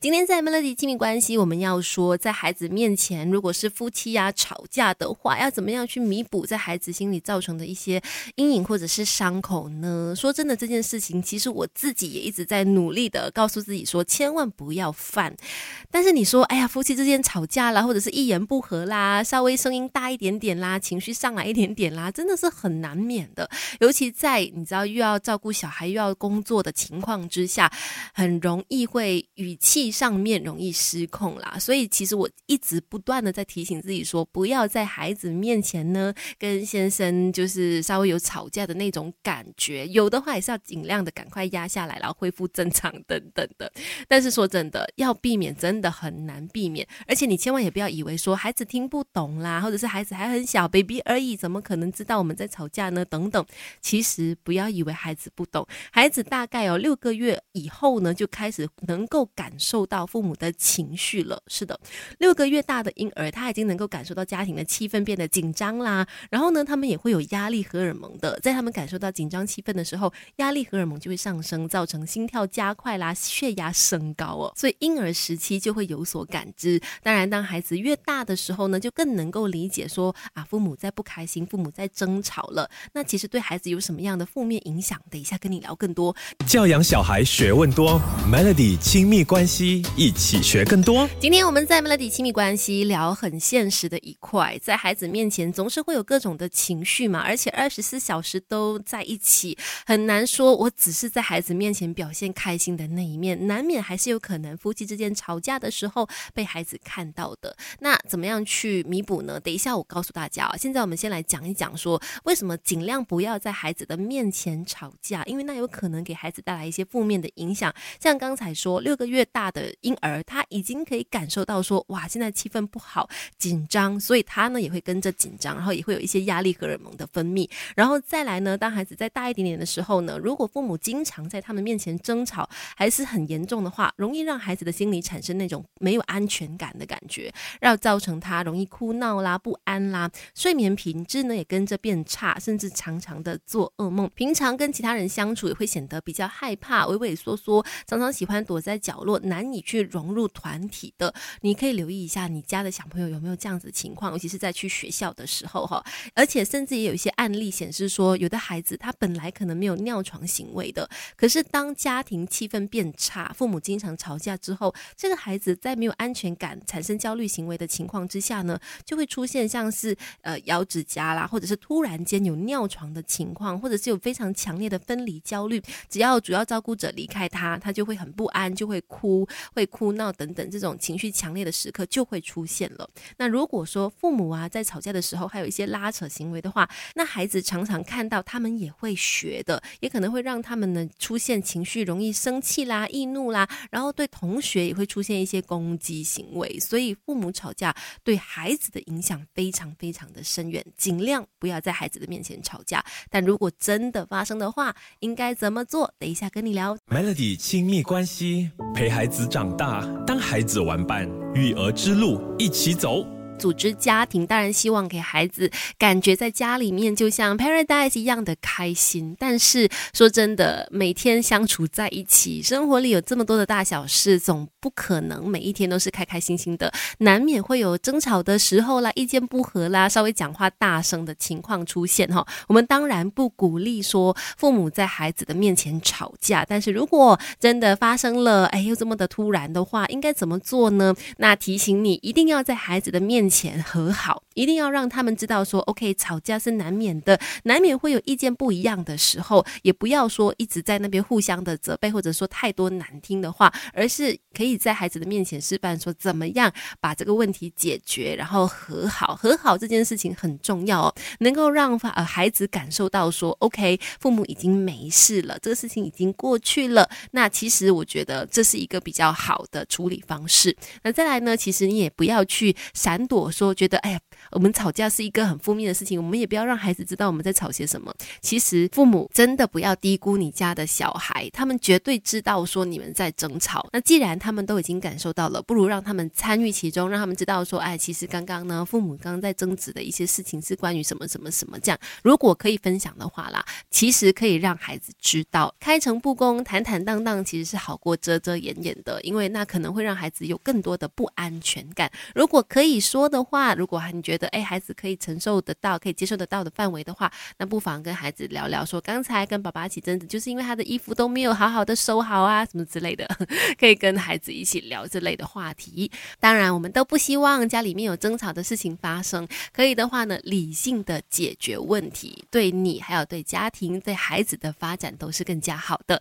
今天在 Melody 亲密关系，我们要说，在孩子面前，如果是夫妻呀吵架的话，要怎么样去弥补在孩子心里造成的一些阴影或者是伤口呢？说真的，这件事情其实我自己也一直在努力的告诉自己说，千万不要犯。但是你说，哎呀，夫妻之间吵架啦，或者是一言不合啦，稍微声音大一点点啦，情绪上来一点点啦，真的是很难免的。尤其在你知道又要照顾小孩又要工作的情况之下，很容易会语气。上面容易失控啦，所以其实我一直不断的在提醒自己说，不要在孩子面前呢跟先生就是稍微有吵架的那种感觉，有的话也是要尽量的赶快压下来，然后恢复正常等等的。但是说真的，要避免真的很难避免，而且你千万也不要以为说孩子听不懂啦，或者是孩子还很小，baby 而已，怎么可能知道我们在吵架呢？等等，其实不要以为孩子不懂，孩子大概有六个月以后呢，就开始能够感受。受到父母的情绪了，是的，六个月大的婴儿他已经能够感受到家庭的气氛变得紧张啦。然后呢，他们也会有压力荷尔蒙的，在他们感受到紧张气氛的时候，压力荷尔蒙就会上升，造成心跳加快啦，血压升高哦。所以婴儿时期就会有所感知。当然，当孩子越大的时候呢，就更能够理解说啊，父母在不开心，父母在争吵了。那其实对孩子有什么样的负面影响？等一下跟你聊更多。教养小孩学问多，Melody 亲密关系。一起学更多。今天我们在 Melody 亲密关系聊很现实的一块，在孩子面前总是会有各种的情绪嘛，而且二十四小时都在一起，很难说我只是在孩子面前表现开心的那一面，难免还是有可能夫妻之间吵架的时候被孩子看到的。那怎么样去弥补呢？等一下我告诉大家啊。现在我们先来讲一讲，说为什么尽量不要在孩子的面前吵架，因为那有可能给孩子带来一些负面的影响。像刚才说六个月大的。婴儿他已经可以感受到说，哇，现在气氛不好，紧张，所以他呢也会跟着紧张，然后也会有一些压力荷尔蒙的分泌，然后再来呢，当孩子再大一点点的时候呢，如果父母经常在他们面前争吵，还是很严重的话，容易让孩子的心理产生那种没有安全感的感觉，然后造成他容易哭闹啦、不安啦，睡眠品质呢也跟着变差，甚至常常的做噩梦，平常跟其他人相处也会显得比较害怕、畏畏缩缩，常常喜欢躲在角落，难。你去融入团体的，你可以留意一下你家的小朋友有没有这样子情况，尤其是在去学校的时候哈。而且甚至也有一些案例显示说，有的孩子他本来可能没有尿床行为的，可是当家庭气氛变差，父母经常吵架之后，这个孩子在没有安全感、产生焦虑行为的情况之下呢，就会出现像是呃咬指甲啦，或者是突然间有尿床的情况，或者是有非常强烈的分离焦虑。只要主要照顾者离开他，他就会很不安，就会哭。会哭闹等等这种情绪强烈的时刻就会出现了。那如果说父母啊在吵架的时候还有一些拉扯行为的话，那孩子常常看到，他们也会学的，也可能会让他们呢出现情绪容易生气啦、易怒啦，然后对同学也会出现一些攻击行为。所以父母吵架对孩子的影响非常非常的深远，尽量不要在孩子的面前吵架。但如果真的发生的话，应该怎么做？等一下跟你聊。Melody 亲密关系陪孩子。长大，当孩子玩伴，育儿之路一起走。组织家庭，当然希望给孩子感觉在家里面就像 paradise 一样的开心。但是说真的，每天相处在一起，生活里有这么多的大小事，总不可能每一天都是开开心心的，难免会有争吵的时候啦，意见不合啦，稍微讲话大声的情况出现哈。我们当然不鼓励说父母在孩子的面前吵架，但是如果真的发生了，哎，又这么的突然的话，应该怎么做呢？那提醒你，一定要在孩子的面。前和好，一定要让他们知道说，OK，吵架是难免的，难免会有意见不一样的时候，也不要说一直在那边互相的责备，或者说太多难听的话，而是可以在孩子的面前示范说怎么样把这个问题解决，然后和好。和好这件事情很重要哦，能够让呃孩子感受到说，OK，父母已经没事了，这个事情已经过去了。那其实我觉得这是一个比较好的处理方式。那再来呢，其实你也不要去闪躲。我说，觉得哎呀，我们吵架是一个很负面的事情，我们也不要让孩子知道我们在吵些什么。其实父母真的不要低估你家的小孩，他们绝对知道说你们在争吵。那既然他们都已经感受到了，不如让他们参与其中，让他们知道说，哎，其实刚刚呢，父母刚刚在争执的一些事情是关于什么什么什么这样。如果可以分享的话啦，其实可以让孩子知道，开诚布公、坦坦荡荡，其实是好过遮遮掩掩的，因为那可能会让孩子有更多的不安全感。如果可以说的话，如果你觉得得哎，孩子可以承受得到、可以接受得到的范围的话，那不妨跟孩子聊聊，说刚才跟爸爸起争执，就是因为他的衣服都没有好好的收好啊，什么之类的，可以跟孩子一起聊这类的话题。当然，我们都不希望家里面有争吵的事情发生，可以的话呢，理性的解决问题，对你还有对家庭、对孩子的发展都是更加好的。